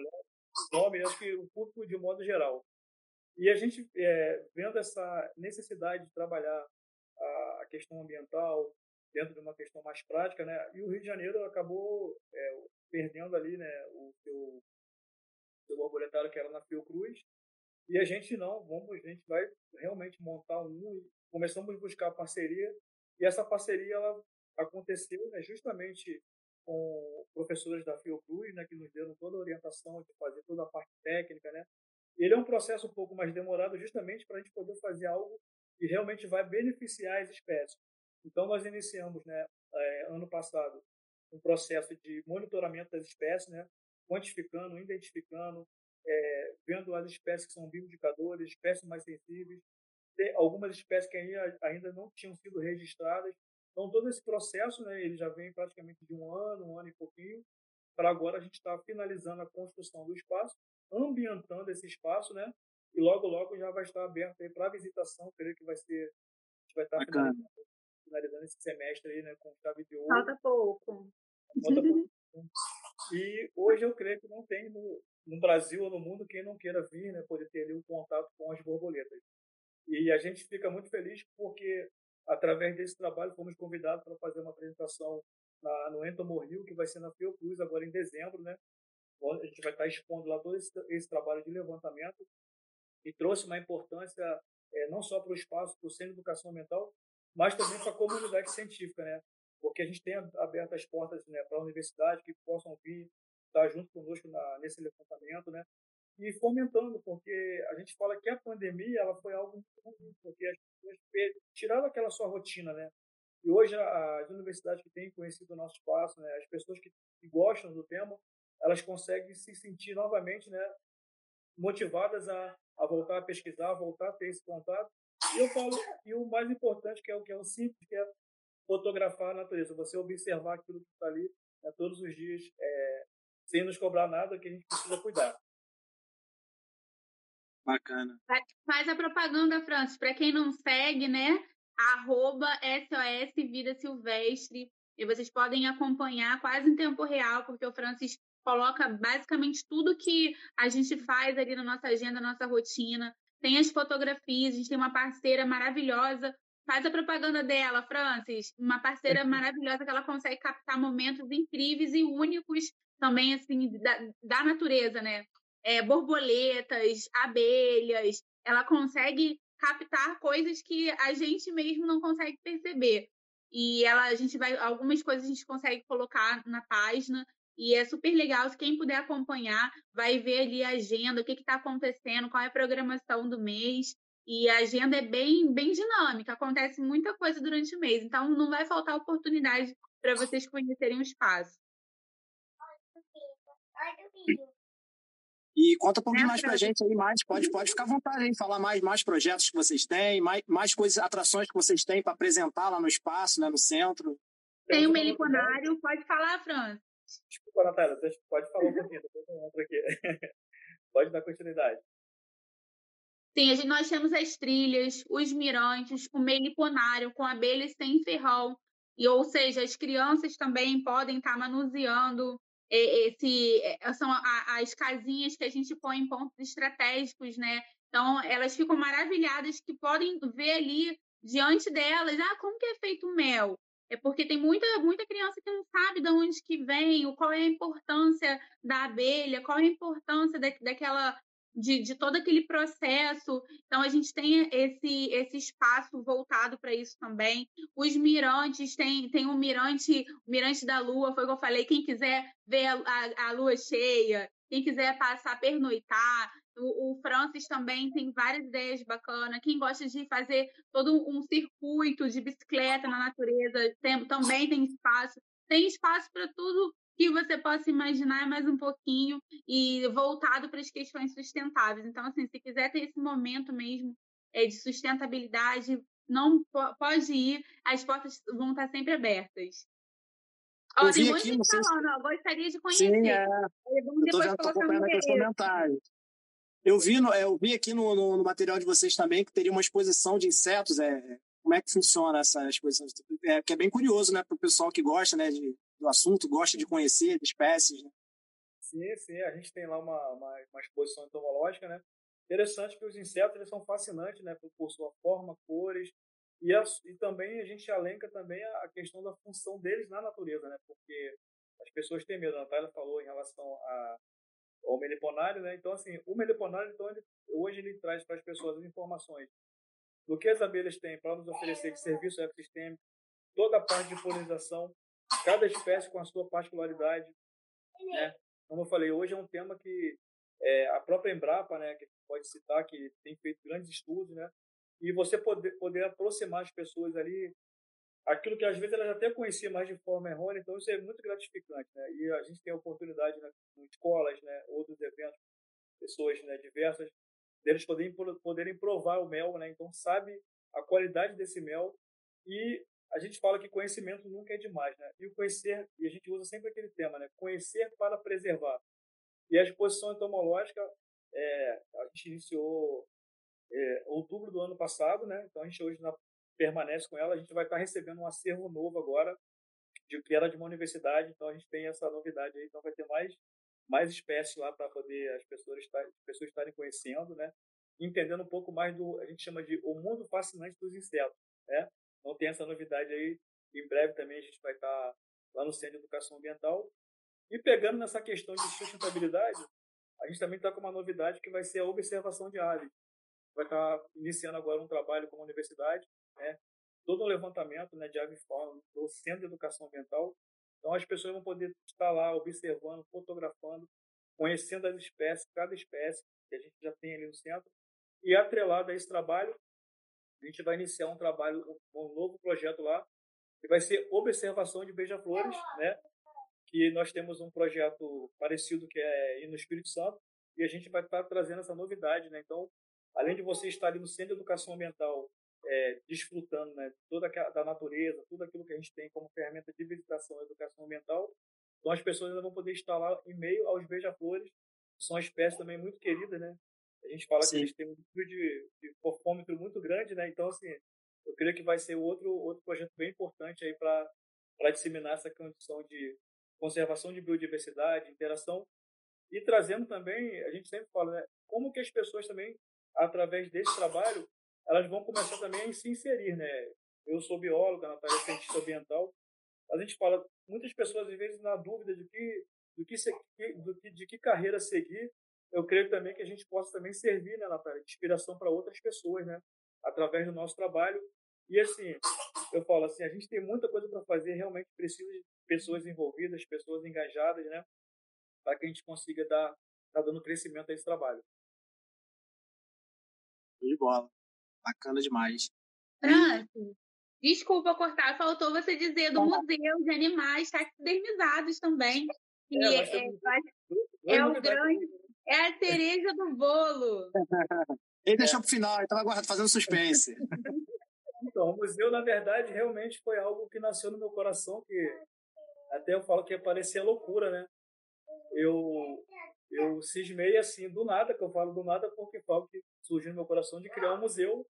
nome, acho que o público de modo geral. E a gente, é, vendo essa necessidade de trabalhar a, questão ambiental dentro de uma questão mais prática, né? E o Rio de Janeiro acabou é, perdendo ali, né, o seu, seu que era na Fiocruz. E a gente não, vamos, a gente vai realmente montar um começamos a buscar parceria. E essa parceria ela aconteceu né, justamente com professores da Fiocruz, né, que nos deram toda a orientação de fazer toda a parte técnica, né? Ele é um processo um pouco mais demorado, justamente para a gente poder fazer algo que realmente vai beneficiar as espécies. Então, nós iniciamos, né, é, ano passado, um processo de monitoramento das espécies, né, quantificando, identificando, é, vendo as espécies que são bioindicadores, espécies mais sensíveis, algumas espécies que ainda não tinham sido registradas. Então, todo esse processo, né, ele já vem praticamente de um ano, um ano e pouquinho, para agora a gente estar tá finalizando a construção do espaço, ambientando esse espaço, né, e logo, logo já vai estar aberto para visitação, creio que vai ser, a gente vai estar finalizando, finalizando, esse semestre aí, né, com chave de ouro. Falta pouco. Falta pouco. E hoje eu creio que não tem no, no Brasil ou no mundo quem não queira vir, né, poder ter ali um contato com as borboletas. E a gente fica muito feliz porque, através desse trabalho, fomos convidados para fazer uma apresentação na, no Entomor Rio, que vai ser na Fiocruz agora em dezembro, né? A gente vai estar expondo lá todo esse, esse trabalho de levantamento e trouxe uma importância é, não só para o espaço, para o Centro de Educação Ambiental, mas também para a comunidade científica, né? Porque a gente tem aberto as portas né, para a universidade que possam vir estar junto conosco na, nesse levantamento, né? e fomentando, porque a gente fala que a pandemia ela foi algo muito ruim, porque as pessoas tiraram aquela sua rotina, né? E hoje as universidades que têm conhecido o nosso espaço, né, as pessoas que, que gostam do tema, elas conseguem se sentir novamente, né, motivadas a, a voltar a pesquisar, a voltar a ter esse contato. E eu falo, e o mais importante que é o que é o simples, que é fotografar a natureza, você observar aquilo que está ali né, todos os dias, é, sem nos cobrar nada, que a gente precisa cuidar. Bacana. Faz a propaganda, Francis, para quem não segue, né? Arroba SOS Vida Silvestre. E vocês podem acompanhar quase em tempo real, porque o Francis coloca basicamente tudo que a gente faz ali na nossa agenda, na nossa rotina. Tem as fotografias, a gente tem uma parceira maravilhosa. Faz a propaganda dela, Francis. Uma parceira maravilhosa que ela consegue captar momentos incríveis e únicos também, assim, da, da natureza, né? é, borboletas, abelhas, ela consegue captar coisas que a gente mesmo não consegue perceber. E ela, a gente vai, algumas coisas a gente consegue colocar na página e é super legal. Se quem puder acompanhar, vai ver ali a agenda, o que está acontecendo, qual é a programação do mês. E a agenda é bem, bem dinâmica, acontece muita coisa durante o mês. Então, não vai faltar oportunidade para vocês conhecerem o espaço. E conta um pouquinho mais pra gente aí, mais, pode, pode ficar à vontade aí, falar mais, mais projetos que vocês têm, mais, mais coisas, atrações que vocês têm para apresentar lá no espaço, né, no centro. Tem o meliponário, pode falar, Fran. Desculpa, Natália, pode falar um pouquinho, depois eu entro aqui. pode dar continuidade. Sim, a gente, nós temos as trilhas, os mirantes, o meliponário com abelhas sem ferrão, e, ou seja, as crianças também podem estar tá manuseando esse é, são as casinhas que a gente põe em pontos estratégicos, né? Então elas ficam maravilhadas que podem ver ali diante delas, ah, como que é feito o mel? É porque tem muita, muita criança que não sabe de onde que vem, qual é a importância da abelha, qual é a importância da, daquela de, de todo aquele processo. Então, a gente tem esse, esse espaço voltado para isso também. Os mirantes, tem, tem um mirante, o mirante da lua, foi o que eu falei, quem quiser ver a, a, a lua cheia, quem quiser passar, pernoitar, o, o, Francis também tem várias ideias bacanas. Quem gosta de fazer todo um circuito de bicicleta na natureza, tem, também tem espaço. Tem espaço para tudo que você possa imaginar mais um pouquinho e voltado para as questões sustentáveis. Então, assim, se quiser ter esse momento mesmo é, de sustentabilidade, não pode ir, as portas vão estar sempre abertas. Ó, tem muita gente falando, ó, gostaria de conhecer. Sim, é. Vamos depois colocar aqui os comentários. Eu vi, é, eu vi aqui no, no, no, material de vocês também que teria uma exposição de insetos. É, como é que funciona essa exposição? É, que é bem curioso, né, para o pessoal que gosta né, de, do assunto, gosta de conhecer espécies. Né? Sim, sim. A gente tem lá uma, uma, uma exposição entomológica, né? Interessante que os insetos eles são fascinantes, né? Por, por sua forma, cores, e, a, e também a gente alenca também a, questão da função deles na natureza, né? Porque as pessoas têm medo. A Natália falou em relação a, ao meliponário, né? Então, assim, o meliponário, então, ele, hoje ele traz para as pessoas as informações do que as abelhas têm para nos oferecer de serviço ecossistêmico, toda a parte de polinização, cada espécie com a sua particularidade, né? Como eu falei, hoje é um tema que é, a própria Embrapa, né, que pode citar, que tem feito grandes estudos, né? E você poder, poder aproximar as pessoas ali, aquilo que às vezes elas até conheciam mais de forma errônea, então isso é muito gratificante, né? E a gente tem a oportunidade, né, em escolas, né, outros eventos, pessoas né, diversas, deles poderem, poderem provar o mel, né? Então sabe a qualidade desse mel e a gente fala que conhecimento nunca é demais, né? E o conhecer, e a gente usa sempre aquele tema, né? Conhecer para preservar. E a exposição entomológica, é, a gente iniciou é, outubro do ano passado, né? Então a gente hoje na, permanece com ela. A gente vai estar recebendo um acervo novo agora, de que era de uma universidade. Então a gente tem essa novidade aí. Então vai ter mais mais espécies lá para poder as pessoas, estar, as pessoas estarem conhecendo, né? Entendendo um pouco mais do a gente chama de o mundo fascinante dos insetos, né? Então tem essa novidade aí. Em breve também a gente vai estar lá no Centro de Educação Ambiental. E pegando nessa questão de sustentabilidade, a gente também está com uma novidade que vai ser a observação de aves. Vai estar iniciando agora um trabalho com a universidade, né? todo um levantamento né, de avifauna do Centro de Educação Ambiental. Então as pessoas vão poder estar lá observando, fotografando, conhecendo as espécies, cada espécie que a gente já tem ali no centro. E atrelado a esse trabalho, a gente vai iniciar um trabalho, um novo projeto lá, que vai ser observação de beija-flores, né? Que nós temos um projeto parecido que é no Espírito Santo e a gente vai estar trazendo essa novidade, né? Então, além de você estar ali no Centro de Educação Ambiental é, desfrutando né, toda a, da natureza, tudo aquilo que a gente tem como ferramenta de visitação e educação ambiental, então as pessoas ainda vão poder estar lá em meio aos beija-flores, que são espécies também muito queridas, né? A gente fala Sim. que eles têm um nível de, de performance muito grande, né? Então, assim, eu creio que vai ser outro, outro projeto bem importante aí para disseminar essa condição de conservação de biodiversidade, interação e trazendo também, a gente sempre fala, né? Como que as pessoas também, através desse trabalho, elas vão começar também a se inserir, né? Eu sou bióloga, a Natália é cientista ambiental. A gente fala, muitas pessoas às vezes na dúvida de que, do que, do que de que carreira seguir, eu creio também que a gente possa também servir, né, Natália, de inspiração para outras pessoas, né, através do nosso trabalho. E assim, eu falo assim, a gente tem muita coisa para fazer, realmente precisa de pessoas envolvidas, pessoas engajadas, né, para que a gente consiga dar, dar dando crescimento a esse trabalho. De bola. Bacana demais. Francis, desculpa cortar, faltou você dizer do Museu de Animais Taxidermizados também. Que é, é, é, é o grande, é a cereja do bolo. Ele deixou para o final, então agora fazendo suspense. Então, o museu, na verdade, realmente foi algo que nasceu no meu coração, que até eu falo que parecia loucura, né? Eu, eu cismei assim, do nada, que eu falo do nada porque falo que surgiu no meu coração de criar um museu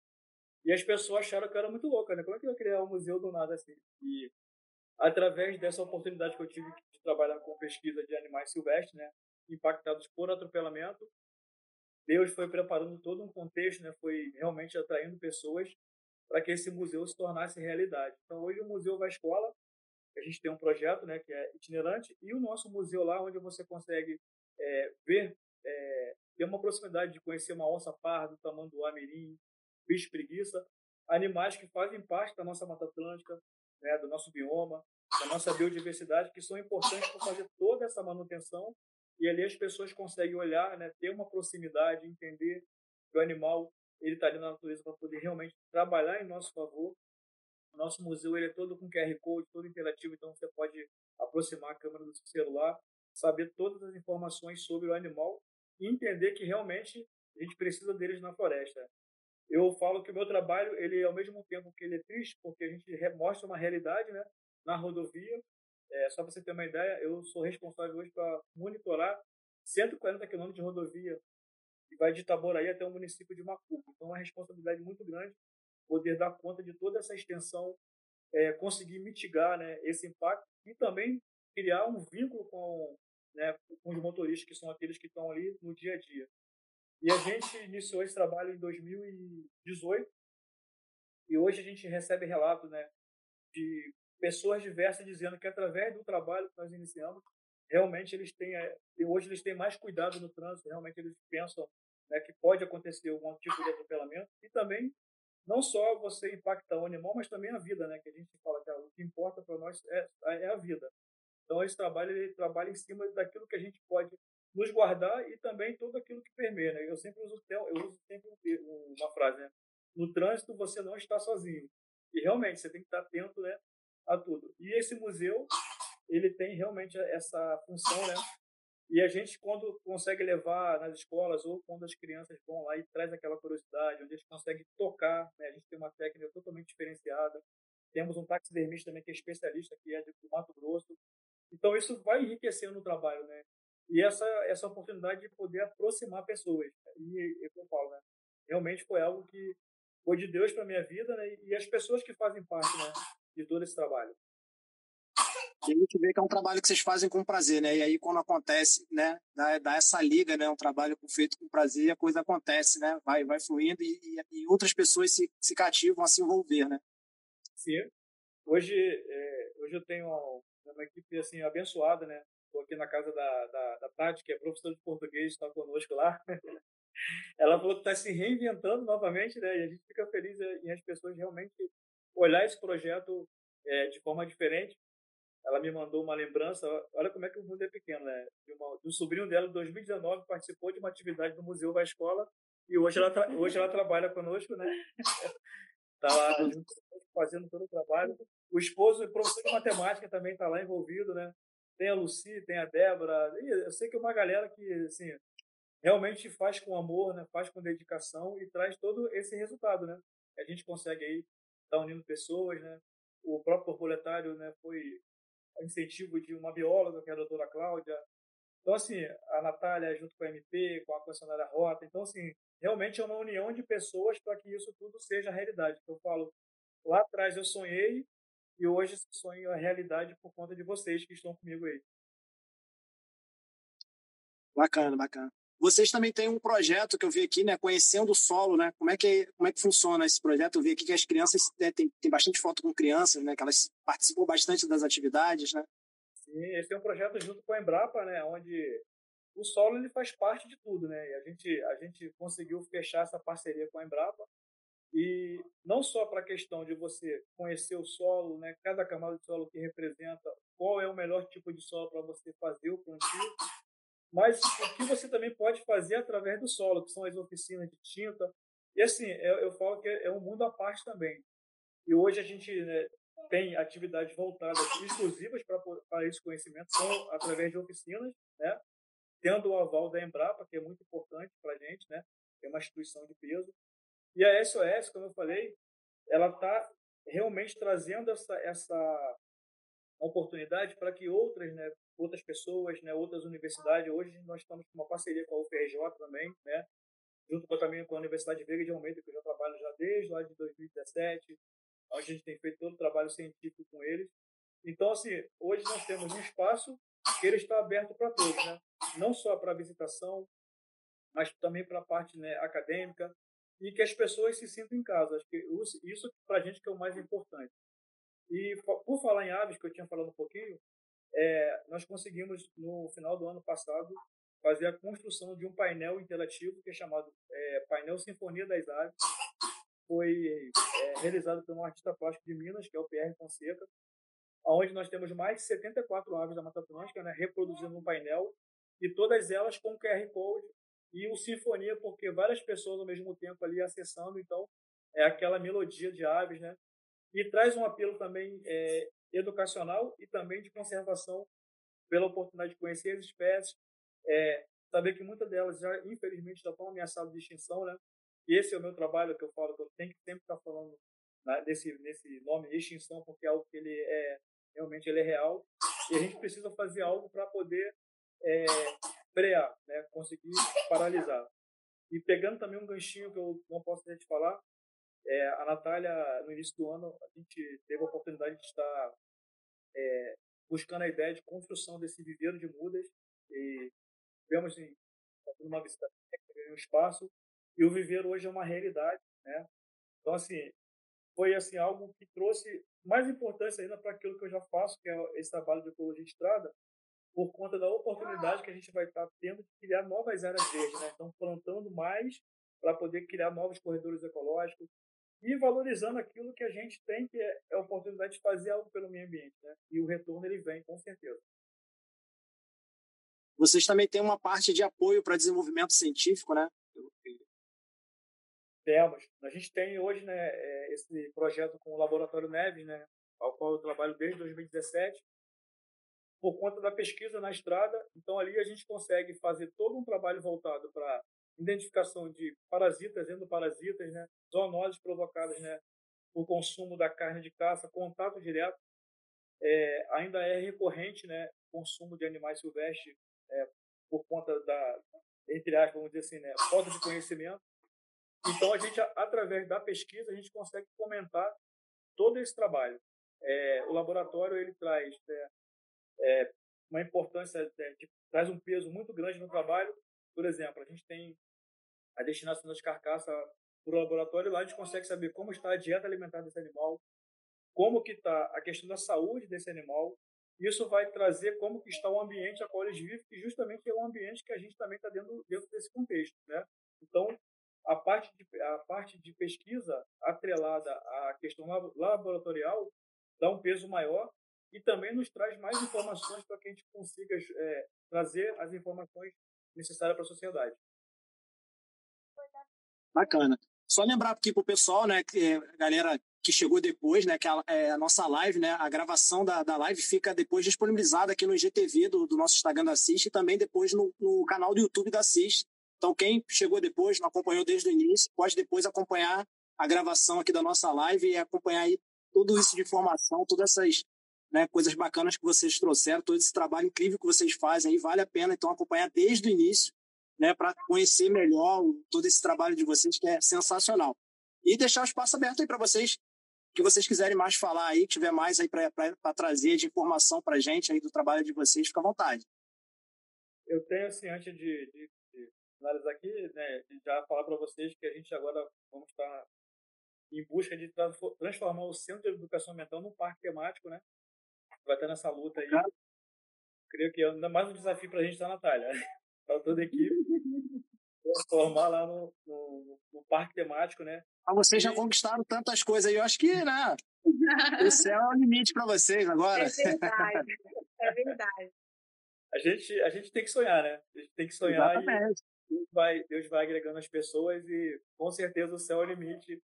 e as pessoas acharam que eu era muito louca, né? Como é que eu ia criar um museu do nada assim? E através dessa oportunidade que eu tive de trabalhar com pesquisa de animais silvestres, né? impactados por atropelamento. Deus foi preparando todo um contexto, né? foi realmente atraindo pessoas para que esse museu se tornasse realidade. Então, hoje o Museu vai escola, a gente tem um projeto né, que é itinerante, e o nosso museu lá, onde você consegue é, ver, é, ter uma proximidade de conhecer uma onça parda, tamanduá mirim, bicho preguiça, animais que fazem parte da nossa Mata Atlântica, né, do nosso bioma, da nossa biodiversidade, que são importantes para fazer toda essa manutenção e ali as pessoas conseguem olhar, né, ter uma proximidade, entender que o animal ele está ali na natureza para poder realmente trabalhar em nosso favor. Nosso museu ele é todo com QR Code, todo interativo, então você pode aproximar a câmera do seu celular, saber todas as informações sobre o animal e entender que realmente a gente precisa deles na floresta. Eu falo que o meu trabalho, ele ao mesmo tempo que ele é triste, porque a gente mostra uma realidade, né, na rodovia, é, só para você ter uma ideia, eu sou responsável hoje para monitorar 140 quilômetros de rodovia que vai de Itaboraí até o município de Macuco. Então, é uma responsabilidade muito grande poder dar conta de toda essa extensão, é, conseguir mitigar né, esse impacto e também criar um vínculo com, né, com os motoristas, que são aqueles que estão ali no dia a dia. E a gente iniciou esse trabalho em 2018 e hoje a gente recebe relatos né, de pessoas diversas dizendo que através do trabalho que nós iniciamos, realmente eles têm, eh, hoje eles têm mais cuidado no trânsito, realmente eles pensam né, que pode acontecer algum tipo de atropelamento e também não só você impactar o animal, mas também a vida, né, que a gente fala que o que importa para nós é, é a vida. Então esse trabalho ele trabalha em cima daquilo que a gente pode nos guardar e também tudo aquilo que permeia. Né? Eu sempre uso, eu uso sempre uma frase, né? no trânsito você não está sozinho. E realmente você tem que estar atento né, a tudo. E esse museu ele tem realmente essa função, né? E a gente, quando consegue levar nas escolas ou quando as crianças vão lá e traz aquela curiosidade, onde eles conseguem tocar, né? a gente tem uma técnica totalmente diferenciada. Temos um taxidermista também que é especialista, que é do Mato Grosso. Então, isso vai enriquecendo o trabalho, né? E essa, essa oportunidade de poder aproximar pessoas. E, é eu falo, né? Realmente foi algo que foi de Deus para minha vida, né? E as pessoas que fazem parte, né? De todo esse trabalho. E a gente vê que é um trabalho que vocês fazem com prazer, né? E aí quando acontece, né, dá, dá essa liga, né? Um trabalho feito com prazer e a coisa acontece, né? Vai, vai fluindo e, e, e outras pessoas se, se cativam a se envolver, né? Sim. Hoje, é, hoje eu tenho uma equipe assim abençoada, né? Estou aqui na casa da, da, da Tati, que é professora de português, está conosco lá. Ela falou que está se reinventando novamente, né? E a gente fica feliz em as pessoas realmente olhar esse projeto é, de forma diferente ela me mandou uma lembrança. Olha como é que o mundo é pequeno, né? De, uma, de um sobrinho dela, em 2019, participou de uma atividade no Museu da Escola e hoje ela, hoje ela trabalha conosco, né? Está lá fazendo todo o trabalho. O esposo, professor de matemática, também está lá envolvido, né? Tem a Lucy, tem a Débora. E eu sei que é uma galera que, assim, realmente faz com amor, né? Faz com dedicação e traz todo esse resultado, né? A gente consegue aí estar tá unindo pessoas, né? O próprio proletário, né? Foi incentivo de uma bióloga, que é a doutora Cláudia. Então, assim, a Natália junto com a MP, com a concessionária Rota. Então, assim, realmente é uma união de pessoas para que isso tudo seja realidade. Eu falo, lá atrás eu sonhei e hoje esse sonho é realidade por conta de vocês que estão comigo aí. Bacana, bacana. Vocês também têm um projeto que eu vi aqui, né? Conhecendo o solo, né? Como é que, como é que funciona esse projeto? Eu vi aqui que as crianças, né, tem, tem bastante foto com crianças, né? Que elas participam bastante das atividades, né? Sim, esse é um projeto junto com a Embrapa, né? Onde o solo ele faz parte de tudo, né? E a gente, a gente conseguiu fechar essa parceria com a Embrapa e não só para a questão de você conhecer o solo, né? Cada camada de solo que representa qual é o melhor tipo de solo para você fazer o plantio, mas o que você também pode fazer através do solo, que são as oficinas de tinta. E assim, eu, eu falo que é um mundo à parte também. E hoje a gente né, tem atividades voltadas exclusivas para esse conhecimento, são através de oficinas, né? tendo o aval da Embrapa, que é muito importante para a gente, né? é uma instituição de peso. E a SOS, como eu falei, ela está realmente trazendo essa, essa oportunidade para que outras né, outras pessoas, né, outras universidades. Hoje nós estamos com uma parceria com a UFRJ também, né, junto com, também com a Universidade Veiga de Almeida, que eu já trabalho já desde lá de 2017, onde a gente tem feito todo o trabalho científico com eles. Então, assim, hoje nós temos um espaço que ele está aberto para todos, né? não só para visitação, mas também para a parte né, acadêmica, e que as pessoas se sintam em casa. Acho que isso para a gente que é o mais importante. E por falar em aves, que eu tinha falado um pouquinho, é, nós conseguimos, no final do ano passado, fazer a construção de um painel interativo que é chamado é, Painel Sinfonia das Aves. Foi é, realizado por um artista plástico de Minas, que é o Pierre Fonseca, onde nós temos mais de 74 aves da Mata Atlântica né, reproduzindo um painel, e todas elas com QR Code e o Sinfonia, porque várias pessoas ao mesmo tempo ali acessando, então é aquela melodia de aves, né? E traz um apelo também é, educacional e também de conservação, pela oportunidade de conhecer as espécies, é, saber que muitas delas já, infelizmente, já estão ameaçadas de extinção, né? E esse é o meu trabalho que eu falo, que eu tenho que sempre estar falando né, desse, nesse nome extinção, porque é algo que ele é, realmente ele é real, e a gente precisa fazer algo para poder é, frear, né? conseguir paralisar. E pegando também um ganchinho que eu não posso deixar de falar, é, a Natália, no início do ano, a gente teve a oportunidade de estar é, buscando a ideia de construção desse viveiro de mudas e vemos em uma visita um espaço e o viveiro hoje é uma realidade, né? Então assim foi assim algo que trouxe mais importância ainda para aquilo que eu já faço, que é esse trabalho de ecologia de estrada, por conta da oportunidade que a gente vai estar tendo de criar novas áreas verdes, né? Então plantando mais para poder criar novos corredores ecológicos e valorizando aquilo que a gente tem, que é a oportunidade de fazer algo pelo meio ambiente, né? E o retorno ele vem, com certeza. Vocês também têm uma parte de apoio para desenvolvimento científico, né? Temos. A gente tem hoje né, é, esse projeto com o Laboratório Neves, né, ao qual eu trabalho desde 2017, por conta da pesquisa na estrada. Então, ali a gente consegue fazer todo um trabalho voltado para identificação de parasitas, endoparasitas, né, zoonoses provocadas né, por consumo da carne de caça, contato direto. É, ainda é recorrente né, consumo de animais silvestres é, por conta da, entre aspas, vamos dizer assim, né, falta de conhecimento. Então, a gente, através da pesquisa, a gente consegue comentar todo esse trabalho. É, o laboratório ele traz né, é, uma importância, né, de, traz um peso muito grande no trabalho. Por exemplo, a gente tem a destinação das carcaças para o laboratório, lá a gente consegue saber como está a dieta alimentar desse animal, como que está a questão da saúde desse animal. Isso vai trazer como que está o ambiente a qual eles vivem, que justamente é o ambiente que a gente também está dentro, dentro desse contexto. Né? Então, a parte, de, a parte de pesquisa atrelada à questão laboratorial dá um peso maior e também nos traz mais informações para que a gente consiga é, trazer as informações necessárias para a sociedade. Bacana. Só lembrar aqui para o pessoal, né, que a galera que chegou depois, né, que a, é, a, nossa live, né, a gravação da, da live fica depois disponibilizada aqui no IGTV do, do nosso Instagram da Assist e também depois no, no canal do YouTube da Assist. Então, quem chegou depois, não acompanhou desde o início, pode depois acompanhar a gravação aqui da nossa live e acompanhar aí tudo isso de informação, todas essas né, coisas bacanas que vocês trouxeram, todo esse trabalho incrível que vocês fazem aí, vale a pena então acompanhar desde o início né, para conhecer melhor todo esse trabalho de vocês, que é sensacional. E deixar o espaço aberto aí para vocês, que vocês quiserem mais falar aí, tiver mais aí para trazer de informação para gente aí do trabalho de vocês, fica à vontade. Eu tenho, assim, antes de, de, de finalizar aqui, né, já falar para vocês que a gente agora vamos estar em busca de transformar o Centro de Educação Mental num parque temático, né? Vai estar nessa luta aí. Creio que é ainda mais um desafio para a gente, tá, Natália? para toda a equipe, transformar lá no, no, no, parque temático, né? Mas vocês já conquistaram tantas coisas aí, eu acho que, né? o céu é o limite para vocês agora. É verdade, é verdade. A gente, a gente tem que sonhar, né? A gente tem que sonhar Exatamente. e Deus vai, Deus vai agregando as pessoas e com certeza o céu é o limite.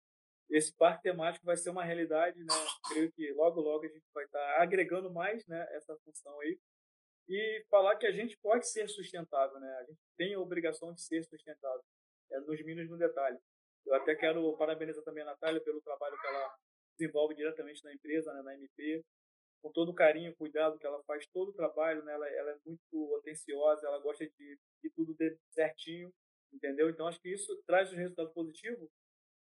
Esse parque temático vai ser uma realidade, né? Creio que logo, logo a gente vai estar agregando mais, né? Essa função aí e falar que a gente pode ser sustentável, né? A gente tem a obrigação de ser sustentável, é, nos mínimos no detalhe. Eu até quero parabenizar também a Natália pelo trabalho que ela desenvolve diretamente na empresa, né, na MP, com todo o carinho, cuidado que ela faz todo o trabalho, né? Ela, ela é muito atenciosa, ela gosta de que tudo dê certinho, entendeu? Então acho que isso traz um resultado positivo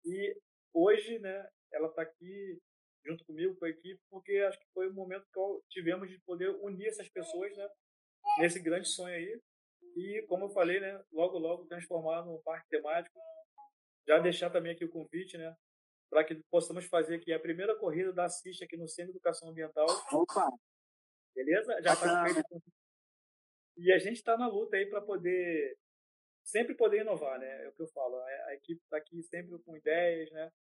e hoje, né, ela está aqui junto comigo, com a equipe, porque acho que foi o momento que tivemos de poder unir essas pessoas, né, nesse grande sonho aí. E, como eu falei, né, logo, logo transformar num parque temático. Já deixar também aqui o convite, né, para que possamos fazer aqui a primeira corrida da Assiste aqui no Centro de Educação Ambiental. Opa! Beleza? Já está feito. E a gente está na luta aí para poder sempre poder inovar, né? É o que eu falo. A, equipe está aqui sempre com ideias, né?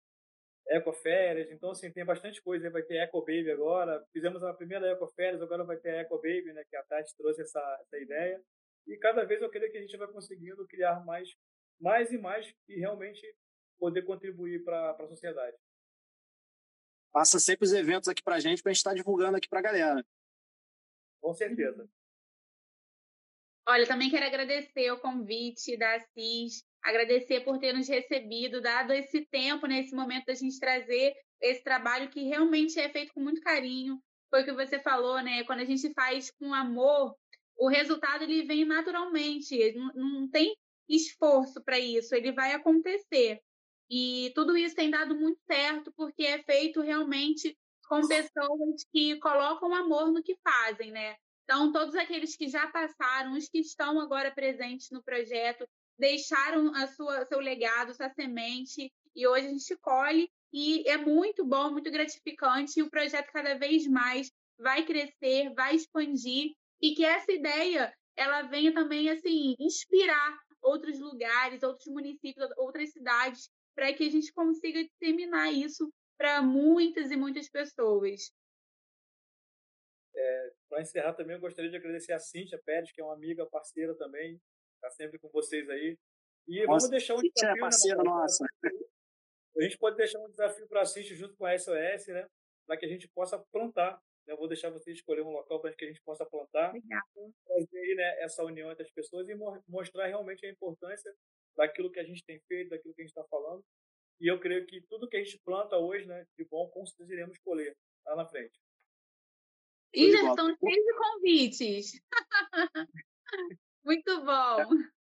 Ecoférias, então assim, tem bastante coisa, vai ter Eco Baby agora, fizemos a primeira Ecoférias, agora vai ter Eco Baby, né, que a Tati trouxe essa, essa ideia, e cada vez eu creio que a gente vai conseguindo criar mais, mais e mais e realmente poder contribuir para a sociedade. Passa sempre os eventos aqui para a gente, para a gente estar tá divulgando aqui para a galera. Com certeza. Olha, também quero agradecer o convite da Assis, agradecer por ter nos recebido, dado esse tempo, nesse né, momento da gente trazer esse trabalho que realmente é feito com muito carinho. Foi o que você falou, né? Quando a gente faz com amor, o resultado ele vem naturalmente, não, não tem esforço para isso, ele vai acontecer. E tudo isso tem dado muito certo porque é feito realmente com pessoas que colocam amor no que fazem, né? Então, todos aqueles que já passaram, os que estão agora presentes no projeto, deixaram a sua, seu legado, sua semente, e hoje a gente colhe, e é muito bom, muito gratificante, e o projeto cada vez mais vai crescer, vai expandir, e que essa ideia ela venha também assim inspirar outros lugares, outros municípios, outras cidades, para que a gente consiga terminar isso para muitas e muitas pessoas. É, para encerrar também, eu gostaria de agradecer a Cíntia Pérez, que é uma amiga, parceira também, está sempre com vocês aí. E nossa, vamos deixar um desafio. É parceira né, nossa. A gente pode deixar um desafio para a Cíntia junto com a SOS, né? Para que a gente possa plantar. Né? Eu vou deixar vocês escolher um local para que a gente possa plantar. Fazer aí, né, essa união entre as pessoas e mostrar realmente a importância daquilo que a gente tem feito, daquilo que a gente está falando. E eu creio que tudo que a gente planta hoje, né, de bom, com certeza iremos colher lá na frente. E já estão cheios de convites. Muito bom.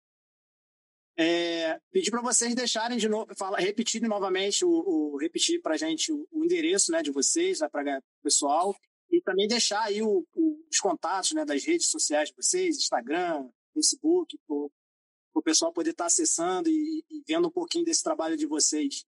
É, pedir para vocês deixarem de novo, fala, repetirem novamente, o, o repetir para a gente o, o, endereço né, de vocês, né, para o pessoal, e também deixar aí o, os contatos né, das redes sociais de vocês, Instagram, Facebook, para o pessoal poder estar tá acessando e, e, vendo um pouquinho desse trabalho de vocês.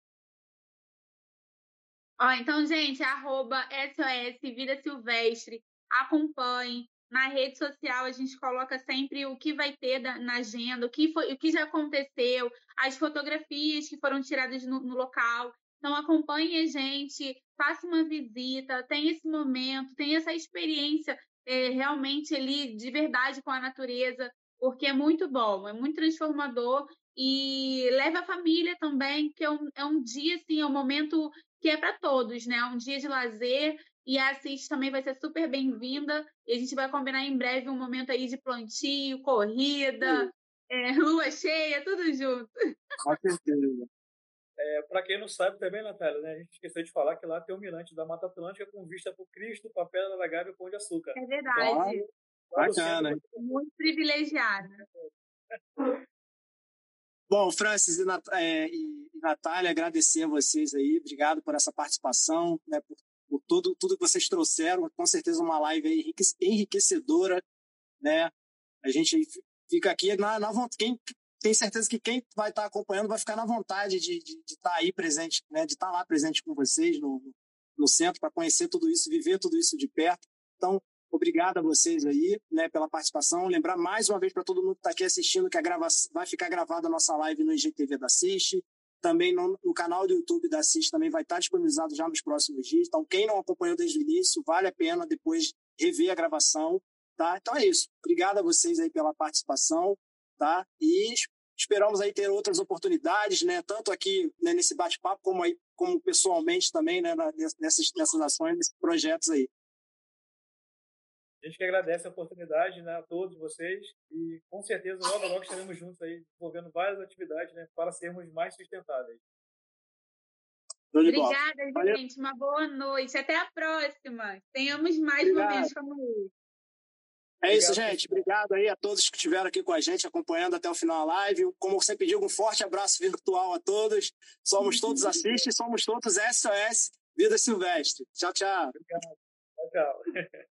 Ó, então, gente, arroba SOS Vida Silvestre acompanhe. Na rede social a gente coloca sempre o que vai ter na agenda, o que, foi, o que já aconteceu, as fotografias que foram tiradas no, no local. Então acompanhe a gente, faça uma visita, tenha esse momento, tenha essa experiência é, realmente ali de verdade com a natureza, porque é muito bom, é muito transformador e leva a família também, que é um, é um dia, assim, é um momento que é para todos, né? É um dia de lazer e a Assis também vai ser super bem-vinda. E a gente vai combinar em breve um momento aí de plantio, corrida, é, lua cheia, tudo junto. Com certeza. É, para quem não sabe também, Natália, né, a gente esqueceu de falar que lá tem o mirante da Mata Atlântica com vista para o Cristo, papel da Gávea e o Pão de Açúcar. É verdade. Bacana. Muito privilegiada. Bom, Francis e, Nat é, e, Natália, agradecer a vocês aí. Obrigado por essa participação, né, por por tudo, tudo que vocês trouxeram. Com certeza uma live enriquecedora, né? A gente fica aqui na, na. Quem tem certeza que quem vai estar acompanhando vai ficar na vontade de, de, de estar aí presente, né? De estar lá presente com vocês no, no centro para conhecer tudo isso, viver tudo isso de perto. Então, obrigado a vocês aí, né, pela participação. Lembrar mais uma vez para todo mundo que está aqui assistindo que a gravação vai ficar gravada a nossa live no IGTV da Assiste. Também no, no, canal do YouTube da CIS também vai estar disponibilizado já nos próximos dias. Então, quem não acompanhou desde o início, vale a pena depois rever a gravação. Tá? Então é isso. Obrigado a vocês aí pela participação. Tá? E esperamos aí ter outras oportunidades, né? tanto aqui né, nesse bate-papo, como, aí, como pessoalmente também, né, nessas, nessas ações, nesses projetos aí. A gente que agradece a oportunidade né, a todos vocês e com certeza logo logo estaremos juntos aí desenvolvendo várias atividades né, para sermos mais sustentáveis. Obrigada, gente. Uma boa noite. Até a próxima. Tenhamos mais Obrigado. momentos como esse. É isso, gente. Obrigado aí a todos que estiveram aqui com a gente, acompanhando até o final da live. Como você pediu, um forte abraço virtual a todos. Somos todos assistem, somos todos SOS Vida Silvestre. Tchau, tchau. Obrigado. Tchau, tchau.